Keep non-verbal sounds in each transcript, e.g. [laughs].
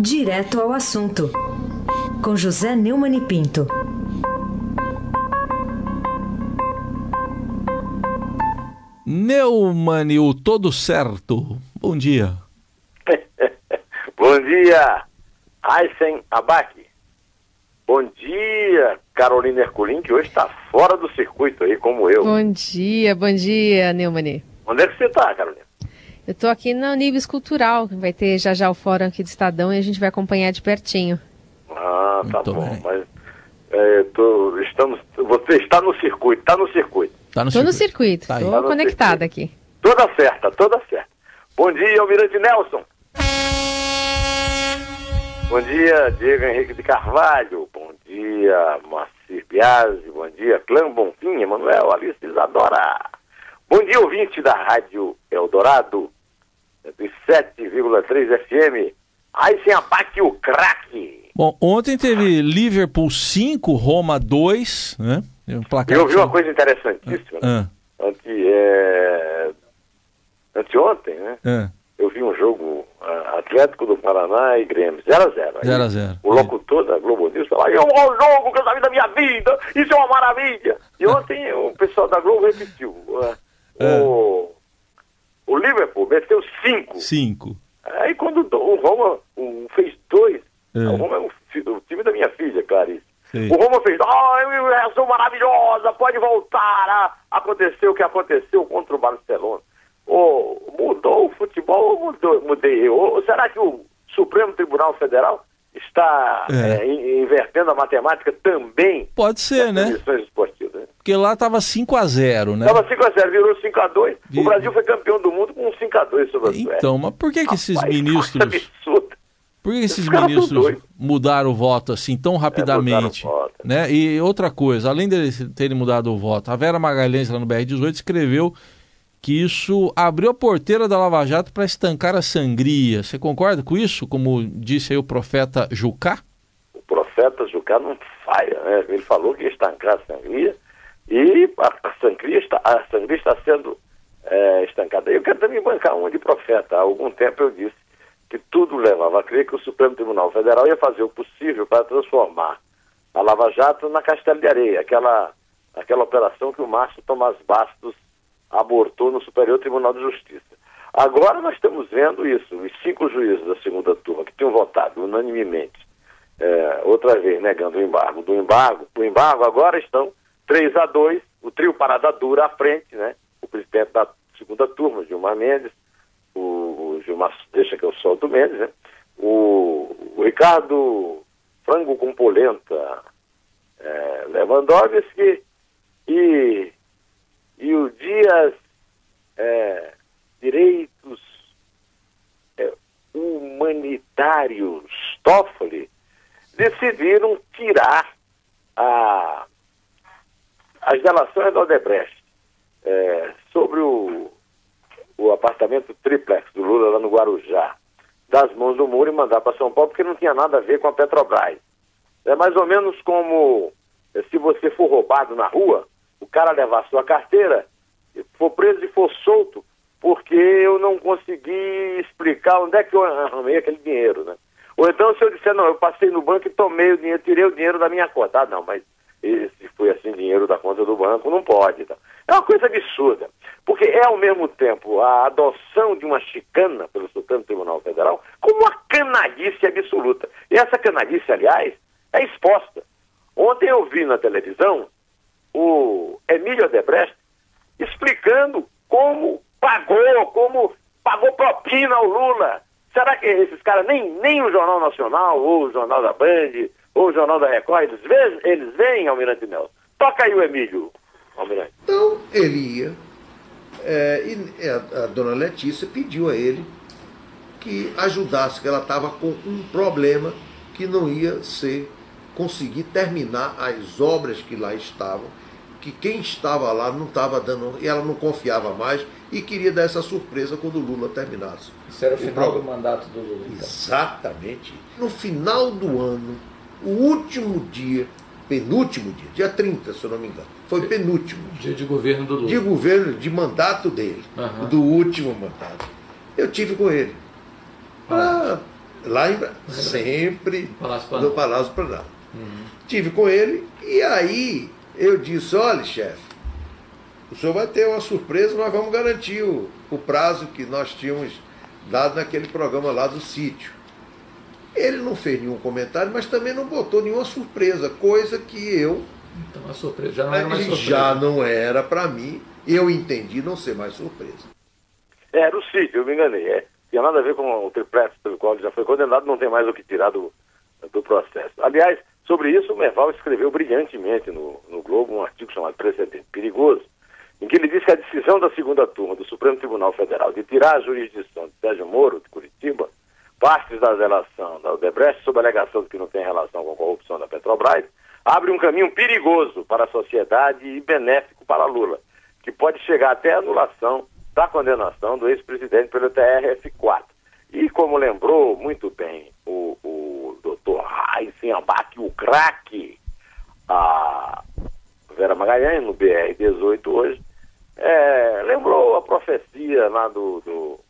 Direto ao assunto, com José Neumann e Pinto. Neumann, o todo certo. Bom dia. [laughs] Bom dia, Aysen Abac. Bom dia, Carolina Herculin, que hoje está fora do circuito aí, como eu. Bom dia, bom dia, Neumann. Onde é que você está, Carolina? Eu estou aqui no Níveis Cultural, vai ter já já o fórum aqui do Estadão e a gente vai acompanhar de pertinho. Ah, tá Muito bom, bem. mas é, tô- estamos, você está no circuito, está no circuito. Tá no Estou no circuito, Tá estou Tá no conectada aqui. Toda certa, toda certa. Bom dia, Almirante Nelson. Bom dia, Diego Henrique de Carvalho. Bom dia, Macir Biasi. Bom dia, Clã Bonfim, Emanuel, Alice Isadora. Bom dia, ouvinte da Rádio Eldorado, 107,3 FM. Aí sem apaque o craque. Bom, ontem teve Liverpool 5, Roma 2, né? Um placar Eu ouvi uma coisa interessantíssima. Ah, Ante, é... Anteontem, né? ah, eu vi um jogo ah, Atlético do Paraná e Grêmio, 0x0. 0 a 0. O locutor da Globo News falou, é um bom jogo que eu vi da minha vida, isso é uma maravilha. E ontem o pessoal da Globo repetiu. ah, É. o, o Liverpool meteu 5. 5. Aí quando do- o Roma fez 2, É. o Roma é o, time da minha filha, Clarice. Sei. O Roma fez, ah, uma reação maravilhosa, pode voltar a acontecer o que aconteceu contra o Barcelona. Ô, mudou o futebol ou mudou, mudei eu? Ou será que o Supremo Tribunal Federal está É. é, in- invertendo a matemática também Pode ser, né? esportivas? Né? Porque lá tava 5 a 0, né? Estava 5x0, virou 5x2. Vi- O Brasil foi campeão do mundo com um 5x2 sobre a Suécia. Então, mas por que que esses Rapaz, ministros, por que esses ministros mudaram o voto assim tão rapidamente, mudaram o voto. né? E outra coisa, além deles terem mudado o voto, a Vera Magalhães lá no BR18 escreveu que isso abriu a porteira da Lava Jato para estancar a sangria. Você concorda com isso? Como disse aí o profeta Jucá? o profeta Jucá não falha, né? Ele falou que ia estancar a sangria e a, sangria está, a sangria está sendo é, estancada. Eu quero também bancar uma de profeta. Há algum tempo eu disse que tudo levava a crer que o Supremo Tribunal Federal ia fazer o possível para transformar a Lava Jato na Castelo de Areia, aquela, aquela operação que o Márcio Tomás Bastos abortou no Superior Tribunal de Justiça. Agora nós estamos vendo isso, os cinco juízes da segunda turma que tinham votado unanimemente é, outra vez negando o embargo. Do embargo, o embargo agora estão 3 a 2 o trio Parada Dura à frente, né? O presidente da segunda turma, Gilmar Mendes, o, o Gilmar deixa que eu solto o Mendes, né? O, o Ricardo Frango com Polenta é, Lewandowski e, e o Dias é, Direitos é, Humanitários Toffoli decidiram tirar a, as delações da Odebrecht é, sobre o, o apartamento triplex do Lula lá no Guarujá das mãos do Muro e mandar para São Paulo porque não tinha nada a ver com a Petrobras. É mais ou menos como eh, se você for roubado na rua, o cara levar sua carteira, for preso e for solto, porque eu não consegui explicar onde é que eu arrumei aquele dinheiro, né? Ou então se eu disser, não, eu passei no banco e tomei o dinheiro, tirei o dinheiro da minha conta. Ah, não, mas se foi assim dinheiro da conta do banco, não pode. Tá? É uma coisa absurda, porque é ao mesmo tempo a adoção de uma chicana pelo Supremo Tribunal Federal como uma canalice absoluta. E essa canalice, aliás, é exposta. Ontem eu vi na televisão o Emílio Odebrecht explicando como pagou, como pagou propina ao Lula. Será que esses caras, nem, nem o Jornal Nacional, ou o Jornal da Band, ou o Jornal da Record, eles veem, eles veem Almirante Nelson? Toca aí o Emílio, Almirante. Então ele ia, é, e a, a dona Letícia pediu a ele que ajudasse, que ela estava com um problema que não ia ser conseguir terminar as obras que lá estavam, que quem estava lá não estava dando, e ela não confiava mais e queria dar essa surpresa quando o Lula terminasse. Isso era o O final programa. do mandato do Lula. Então. Exatamente. No final do ano, o último dia, penúltimo dia, dia 30, se eu não me engano, foi penúltimo dia Dia de governo do Lula. de governo, de mandato dele, Aham. do último mandato. Eu tive com ele. Para Lá em sempre Palácio no Planalto. Palácio Planalto. Tive com ele e aí eu disse, olha, chefe, o senhor vai ter uma surpresa, nós vamos garantir o, o prazo que nós tínhamos dado naquele programa lá do sítio. Ele não fez nenhum comentário, mas também não botou nenhuma surpresa, coisa que eu Então a surpresa já não era mais surpresa. já não era para mim, eu entendi não ser mais surpresa. Era o sítio, eu me enganei. É. Tinha nada a ver com o triplex pelo qual ele já foi condenado, não tem mais o que tirar do, do processo. Aliás, sobre isso, o Merval escreveu brilhantemente no, no Globo um artigo chamado Precedente Perigoso, em que ele diz que a decisão da segunda turma do Supremo Tribunal Federal de tirar a jurisdição de Sérgio Moro, de Curitiba, partes da relação da Odebrecht, sob a alegação de que não tem relação com a corrupção da Petrobras, abre um caminho perigoso para a sociedade e benéfico para Lula, que pode chegar até a anulação da condenação do ex-presidente pelo TRF4. E como lembrou muito bem Raíssen Abac, o craque, a Vera Magalhães, no BR-18 hoje, é, lembrou a profecia lá do, do,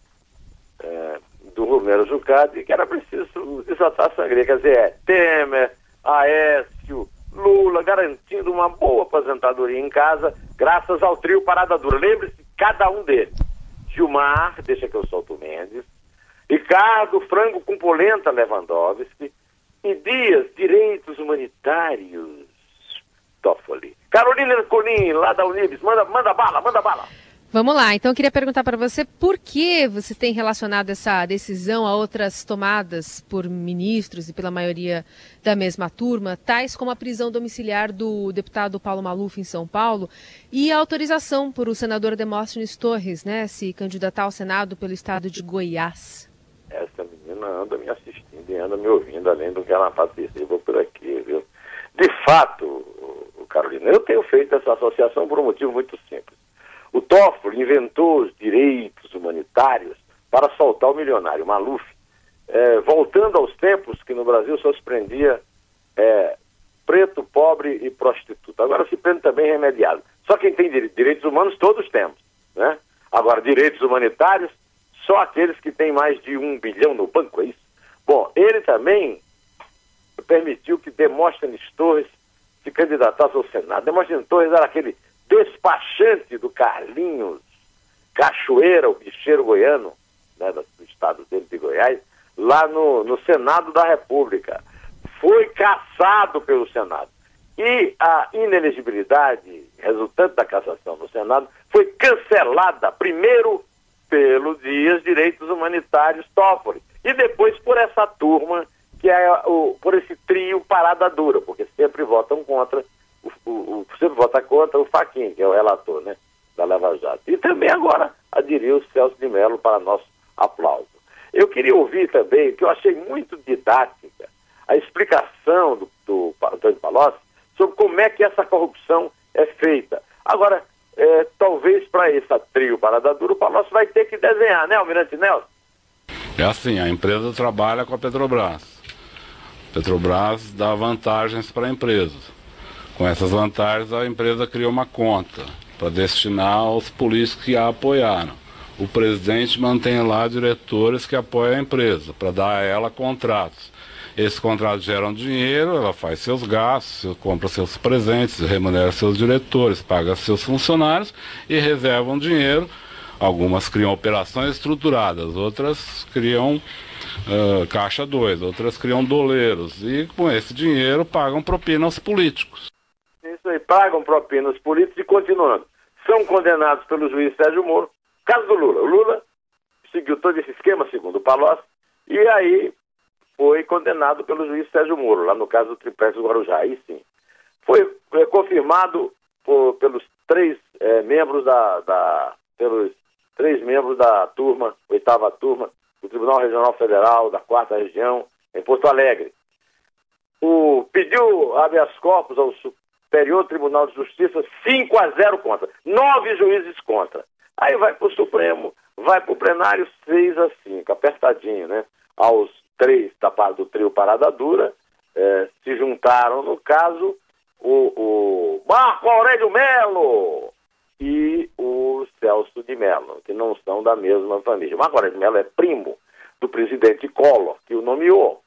é, do Romero Jucadi, que era preciso desatar sangria. Quer dizer, é Temer, Aécio, Lula, garantindo uma boa aposentadoria em casa, graças ao trio Parada Dura. Lembre-se, cada um deles. Gilmar, deixa que eu solto Mendes, Ricardo Frango com Polenta Lewandowski Dias, Direitos Humanitários, Toffoli. Carolina Colim, lá da Unibis, manda, manda bala, manda bala. Vamos lá, então eu queria perguntar para você por que você tem relacionado essa decisão a outras tomadas por ministros e pela maioria da mesma turma, tais como a prisão domiciliar do deputado Paulo Maluf em São Paulo e a autorização por o senador Demóstenes Torres, né, se candidatar ao Senado pelo estado de Goiás. Essa menina anda me assistindo e anda me ouvindo, além do que ela participa por aqui, viu? De fato, Carolina, eu tenho feito essa associação por um motivo muito simples. O Toffoli inventou os direitos humanitários para soltar o milionário Maluf, eh, voltando aos tempos que no Brasil só se prendia eh, preto, pobre e prostituta. Agora se prende também remediado. Só quem tem dire- direitos humanos, todos temos. Né? Agora, direitos humanitários, só aqueles que têm mais de um bilhão no banco, é isso? Bom, ele também permitiu que Demóstenes Torres se candidatasse ao Senado. Demóstenes Torres era aquele despachante do Carlinhos Cachoeira, o bicheiro goiano, né, do do estado dele de Goiás, lá no, no Senado da República. Foi caçado pelo Senado. E a inelegibilidade resultante da cassação no Senado foi cancelada, primeiro pelo Dias Direitos Humanitários Toffoli, e depois por essa turma, que é o, por esse trio parada dura, porque sempre votam contra, o, o, sempre vota contra o Faquin, que é o relator, né, da Lava Jato. E também agora aderiu o Celso de Mello para nosso aplauso. Eu queria ouvir também, que eu achei muito didática, a explicação do, do Antônio Palocci sobre como é que essa corrupção é feita. Agora, é, talvez para esse trio Parada Dura, o Palocci vai ter que desenhar, né, Almirante Nelson? É assim, a empresa trabalha com a Petrobras. Petrobras dá vantagens para a empresa. Com essas vantagens, a empresa cria uma conta para destinar aos políticos que a apoiaram. O presidente mantém lá diretores que apoiam a empresa, para dar a ela contratos. Esses contratos geram dinheiro, ela faz seus gastos, compra seus presentes, remunera seus diretores, paga seus funcionários e reservam dinheiro Algumas criam operações estruturadas, outras criam ah, caixa 2, outras criam doleiros. E com esse dinheiro pagam propina aos políticos. Isso aí, pagam propinas políticos e continuando. São condenados pelo juiz Sérgio Moro. Caso do Lula. O Lula seguiu todo esse esquema, segundo o Palocci, e aí foi condenado pelo juiz Sérgio Moro, lá no caso do Triplex do Guarujá. Aí sim. Foi eh, confirmado por- pelos três eh, membros da, da- pelos três membros da turma, oitava turma, do Tribunal Regional Federal, da quarta região, em Porto Alegre. O, pediu habeas corpus ao Superior Tribunal de Justiça 5 a 0 contra. Nove juízes contra. Aí vai para o Supremo, vai para o plenário 6 a 5, apertadinho, né? Aos três da do trio Parada Dura, eh, se juntaram, no caso, o, o Marco Aurélio Melo e o Celso de Mello, que não são da mesma família. Marco Aurélio Melo é primo do presidente Collor, que o nomeou,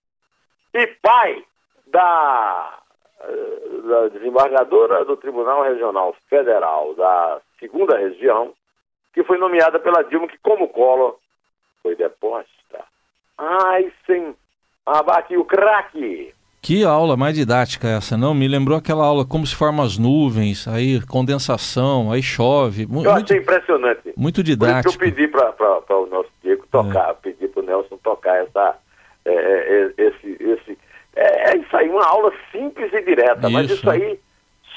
e pai da, eh, da desembargadora do Tribunal Regional Federal da segunda região, que foi nomeada pela Dilma, que como Collor foi deposta. Ai, sem abate o craque. Que aula mais didática essa, não? Me lembrou aquela aula como se formam as nuvens, aí condensação, aí chove. Eu muito, achei impressionante. Muito didático. Por eu pedi para o nosso Diego tocar, é. pedi para o Nelson tocar essa, é, é, esse, esse. É, é, isso aí, uma aula simples e direta, isso. mas isso aí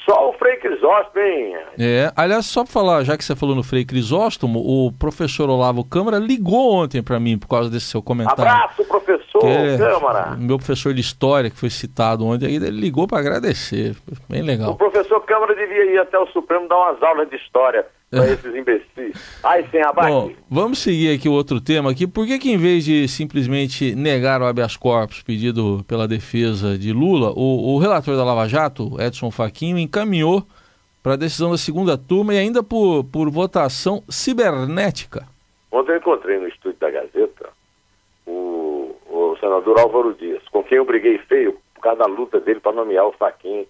só o Frei Crisóstomo, hein? É, aliás, só para falar, já que você falou no Frei Crisóstomo, o professor Olavo Câmara ligou ontem para mim por causa desse seu comentário. Abraço, professor é, Câmara. Meu professor de história, que foi citado ontem, ele ligou para agradecer. Bem legal. O professor Câmara devia ir até o Supremo dar umas aulas de história para [laughs] esses imbecis. Ai, sem abate. Bom, vamos seguir aqui o outro tema aqui. Por que que em vez de simplesmente negar o habeas corpus pedido pela defesa de Lula, o, o relator da Lava Jato, Edson Fachin, encaminhou para a decisão da segunda turma e ainda por, por votação cibernética? Ontem eu encontrei no estúdio da Gazeta o, o senador Álvaro Dias, com quem eu briguei feio por causa da luta dele para nomear o Fachin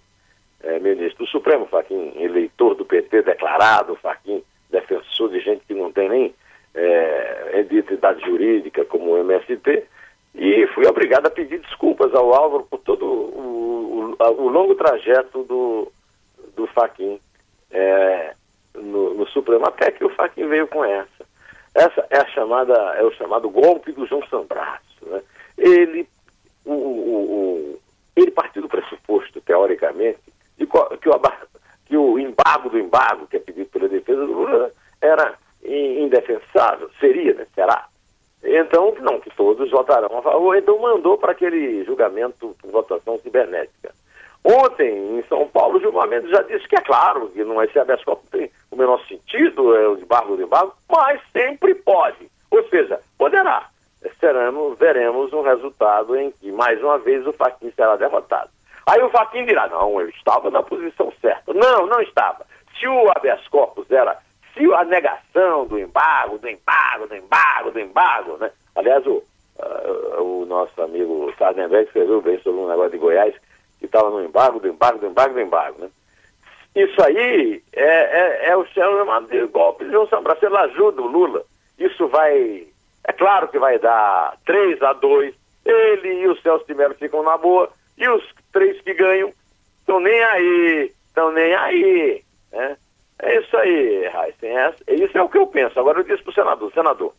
é, ministro do Supremo, Faquim, eleitor do PT declarado, Faquim, defensor de gente que não tem nem é, identidade jurídica como o MST, e fui obrigado a pedir desculpas ao Álvaro por todo o, o, o longo trajeto do, do Faquim é, no, no, Supremo, até que o Faquim veio com essa. Essa é a chamada, é o chamado golpe do João Sanbraço. Né? Ele, o, ele partiu do pressuposto, teoricamente, que, o, que o embargo do embargo, que é pedido pela defesa do Lula, era indefensável, seria, né? Será? Então, não, que todos votarão a favor, então mandou para aquele julgamento por votação cibernética. Ontem, em São Paulo, o julgamento já disse que é claro que não, esse habeas corpus tem o menor sentido, é o embargo do embargo, mas sempre pode. Ou seja, poderá. Seremos, veremos um resultado em que, mais uma vez, o Fachin será derrotado. Aí o Faquin dirá, não, eu estava na posição certa. Não, não estava. Se o habeas corpus era, se a negação do embargo, do embargo, do embargo, do embargo, né? Aliás, o, uh, o nosso amigo Sardenberg escreveu bem sobre um negócio de Goiás, que estava no embargo, do embargo, do embargo, do embargo, né? Isso aí é, é, é o chamado de golpe de João Sambraço, ele ajuda o Lula. Isso vai, é claro que vai dar 3 a 2 ele e o Celso de Mello ficam na boa, e os três que ganham estão nem aí, estão nem aí. Né? É isso aí, Heisen. É, isso é o que eu penso. Agora eu disse para o senador, senador,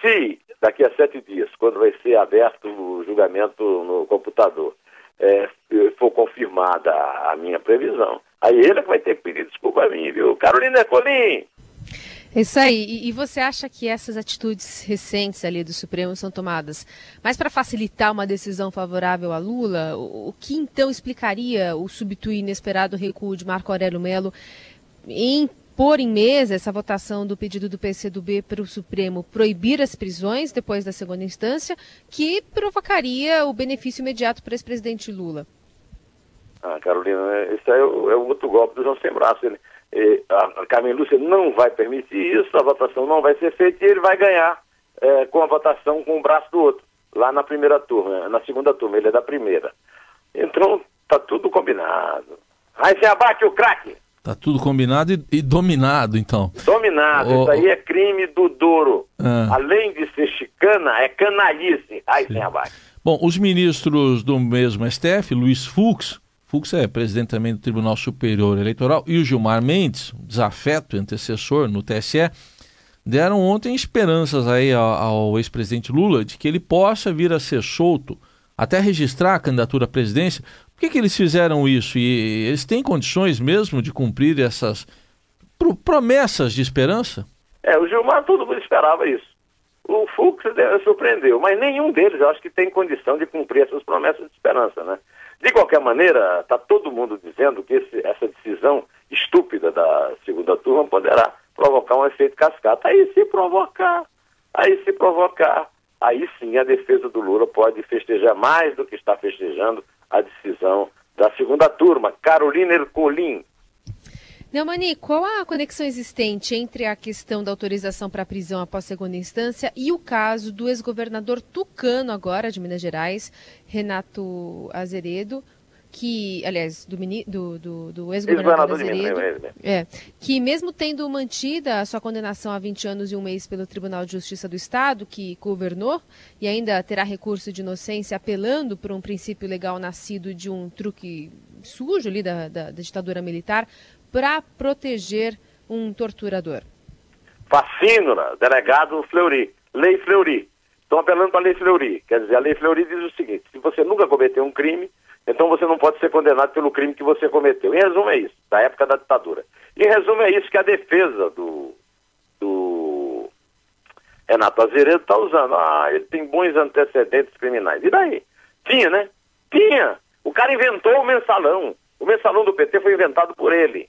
se daqui a sete dias, quando vai ser aberto o julgamento no computador, é, for confirmada a minha previsão, aí ele é vai ter que pedir desculpa a mim, viu? Carolina Colim, isso aí. E, e, você acha que essas atitudes recentes ali do Supremo são tomadas mais para facilitar uma decisão favorável a Lula? O, o, que então explicaria o substituir inesperado recuo de Marco Aurélio Melo em pôr em mesa essa votação do pedido do PCdoB para o Supremo proibir as prisões depois da segunda instância, que provocaria o benefício imediato para o ex-presidente Lula? Ah, Carolina, isso é o, é o outro golpe do João Sem Braço. Ele a Carmen Lúcia não vai permitir isso, a votação não vai ser feita e ele vai ganhar é, com a votação com o braço do outro, lá na primeira turma, na segunda turma, ele é da primeira. Então, tá tudo combinado. Aí você abate o craque. Tá tudo combinado e, e dominado, então. Dominado, oh, isso aí é crime do Douro. Ah. Além de ser chicana, é canalice. Aí sem abate. Bom, os ministros do mesmo STF, Luiz Fux, Fux é presidente também do Tribunal Superior Eleitoral, e o Gilmar Mendes, desafeto antecessor no TSE, deram ontem esperanças aí ao, ao ex-presidente Lula de que ele possa vir a ser solto até registrar a candidatura à presidência. Por que, que eles fizeram isso? E eles têm condições mesmo de cumprir essas promessas de esperança? É, o Gilmar todo mundo esperava isso. O Fux surpreendeu, mas nenhum deles eu acho que tem condição de cumprir essas promessas de esperança, né? De qualquer maneira, está todo mundo dizendo que esse, essa decisão estúpida da segunda turma poderá provocar um efeito cascata. Aí se provocar, aí se provocar, aí sim a defesa do Lula pode festejar mais do que está festejando a decisão da segunda turma. Carolina Ercolim. Neumani, qual a conexão existente entre a questão da autorização para prisão após segunda instância e o caso do ex-governador tucano agora de Minas Gerais, Renato Azeredo, que, aliás, do, do, do, do ex-governador Azeredo, é, que mesmo tendo mantida a sua condenação a 20 anos e um mês pelo Tribunal de Justiça do Estado, que governou, e ainda terá recurso de inocência apelando por um princípio legal nascido de um truque sujo ali da, da, da ditadura militar, para proteger um torturador? Facínora, delegado Fleury, Lei Fleury. Estão apelando para a Lei Fleury. Quer dizer, a Lei Fleury diz o seguinte: se você nunca cometeu um crime, então você não pode ser condenado pelo crime que você cometeu. Em resumo, é isso, da época da ditadura. Em resumo, é isso que a defesa do, do Renato Azeredo está usando. Ah, ele tem bons antecedentes criminais. E daí? Tinha, né? Tinha. O cara inventou o mensalão. O mensalão do PT foi inventado por ele.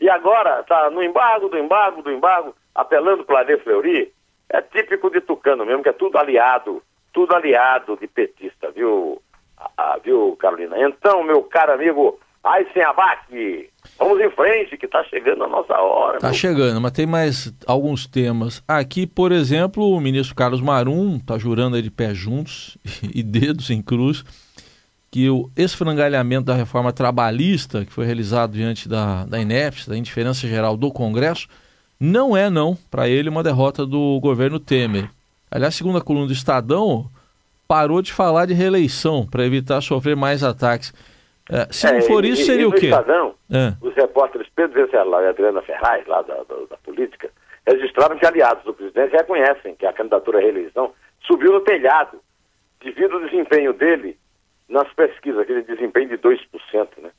E agora está no embargo, do embargo, do embargo, apelando para a Lei Fleury. É típico de Tucano mesmo, que é tudo aliado, tudo aliado de petista, viu, ah, viu, Carolina? Então, meu caro amigo, abaque, vamos em frente, que está chegando a nossa hora. Está chegando, mas tem mais alguns temas. Aqui, por exemplo, o ministro Carlos Marum está jurando aí de pé juntos [laughs] e dedos em cruz que o esfrangalhamento da reforma trabalhista que foi realizado diante da, da INEPS, da Indiferença Geral do Congresso, não é, não, para ele, uma derrota do governo Temer. Aliás, segundo a coluna do Estadão, parou de falar de reeleição para evitar sofrer mais ataques. É, se é, não for isso, seria e, o quê? Estadão, é. os repórteres Pedro Venceslau e Adriana Ferraz, lá da, da, da, política, registraram que aliados do presidente reconhecem que a candidatura à reeleição subiu no telhado, devido ao desempenho dele nas pesquisas, aquele desempenho de 2%, né?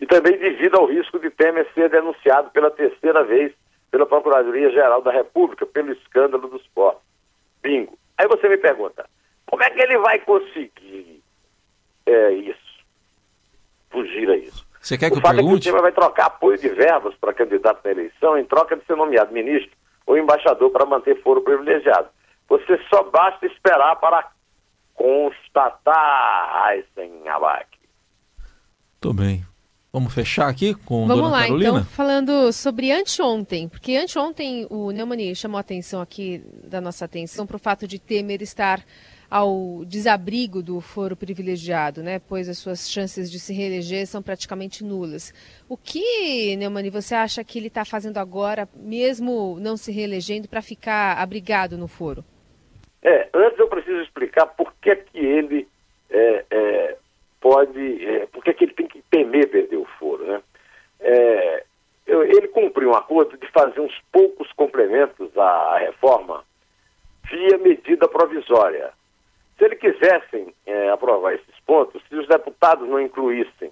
E também devido ao risco de Temer ser denunciado pela terceira vez pela Procuradoria-Geral da República pelo escândalo dos portos. Bingo. Aí você me pergunta, como é que ele vai conseguir é, isso? Fugir a isso. Você quer que o fato pergunte? é que o Temer vai trocar apoio de verbas para candidato na eleição em troca de ser nomeado ministro ou embaixador para manter foro privilegiado. Você só basta esperar para constatar Eisenabach. Tô bem. Vamos fechar aqui com Vamos Dona lá, Carolina? então, falando sobre anteontem, porque anteontem o Neumani chamou a atenção aqui, da nossa atenção, para o fato de Temer estar ao desabrigo do foro privilegiado, né? Pois as suas chances de se reeleger são praticamente nulas. O que, Neumani, você acha que ele está fazendo agora, mesmo não se reelegendo, para ficar abrigado no foro? É, antes eu preciso explicar por que, que ele é, é, pode, é, por que, que ele tem que temer perder o foro, né? É, eu, ele cumpriu um acordo de fazer uns poucos complementos à reforma via medida provisória. Se ele quisessem é, aprovar esses pontos, se os deputados não incluíssem,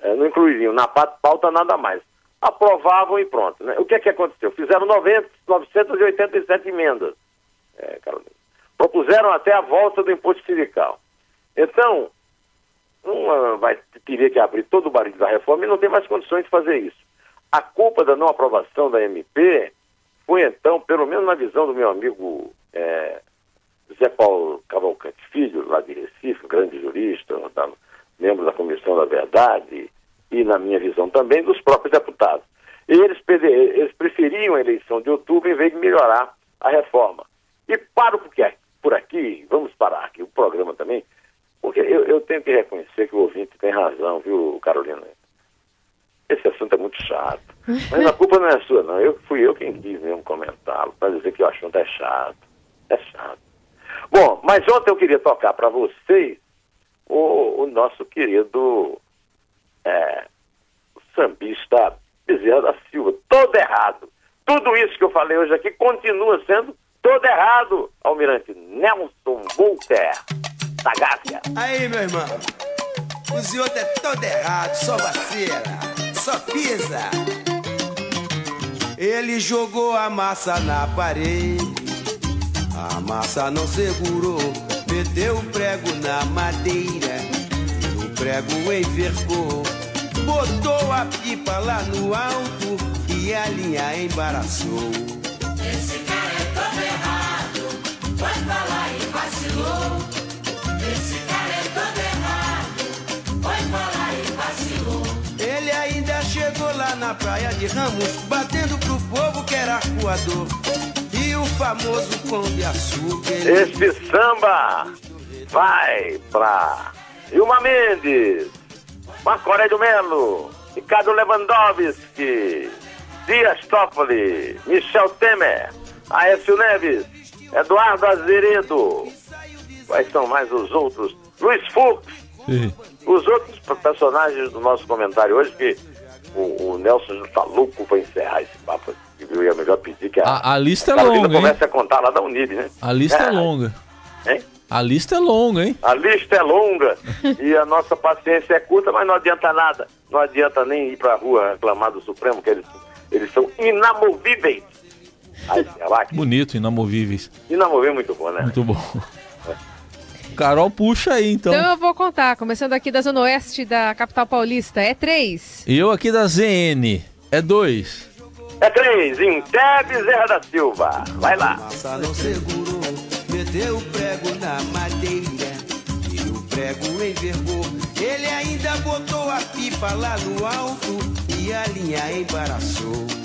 é, não incluiriam na pauta nada mais, aprovavam e pronto. Né? O que é que aconteceu? Fizeram 90, 987 emendas, é, Carolina propuseram até a volta do imposto sindical. Então, uma vai teria que abrir todo o barulho da reforma e não tem mais condições de fazer isso. A culpa da não aprovação da MP foi então, pelo menos na visão do meu amigo é, Zé Paulo Cavalcante Filho, lá de Recife, grande jurista, da, membro da Comissão da Verdade, e na minha visão também dos próprios deputados. Eles, eles preferiam a eleição de outubro em vez de melhorar a reforma. E para o que é por aqui, vamos parar aqui o programa também, porque eu, eu tenho que reconhecer que o ouvinte tem razão, viu, Carolina? Esse assunto é muito chato. Mas a culpa não é sua, não. Eu, fui eu quem quis mesmo comentá-lo, para dizer que o assunto é chato. É chato. Bom, mas ontem eu queria tocar para vocês o, o, nosso querido é, sambista Bezerra da Silva. Todo errado. Tudo isso que eu falei hoje aqui continua sendo Todo errado, Almirante Nelson Volter, da Gávea. Aí, meu irmão, o senhor é todo errado, só vacila, só pisa. Ele jogou a massa na parede, a massa não segurou, meteu o prego na madeira, o prego envergou, botou a pipa lá no alto e a linha embaraçou. Esse na praia de Ramos, batendo pro povo que era arcoador. E o famoso pão de açúcar. Esse samba vai pra Ilma Mendes, Marco Aurélio Melo, Ricardo Lewandowski, Dias Toffoli, Michel Temer, Aécio Neves, Eduardo Azeredo. Quais são mais os outros? Luiz Fux. Sim. Os outros personagens do nosso comentário hoje, que o, o Nelson tá louco pra encerrar esse papo. Eu ia melhor pedir que a, A, a lista é longa, comece a contar lá da Unib, né? A lista é longa. Hein? A lista é longa, hein? A lista é longa e a nossa paciência é curta, mas não adianta nada. Não adianta nem ir pra rua reclamar do Supremo, que eles, eles são inamovíveis. Aí, lá, que Bonito, inamovíveis. inamovível é muito bom, né? Muito bom. Carol, puxa aí, então. Então eu vou contar, começando aqui da Zona Oeste da capital paulista. É três. E eu aqui da ZN. É dois. É três, Inté Bezerra da Silva. Vai lá. Massa não segurou, meteu o prego na madeira e o prego envergou. Ele ainda botou a pipa lá no alto e a linha embaraçou.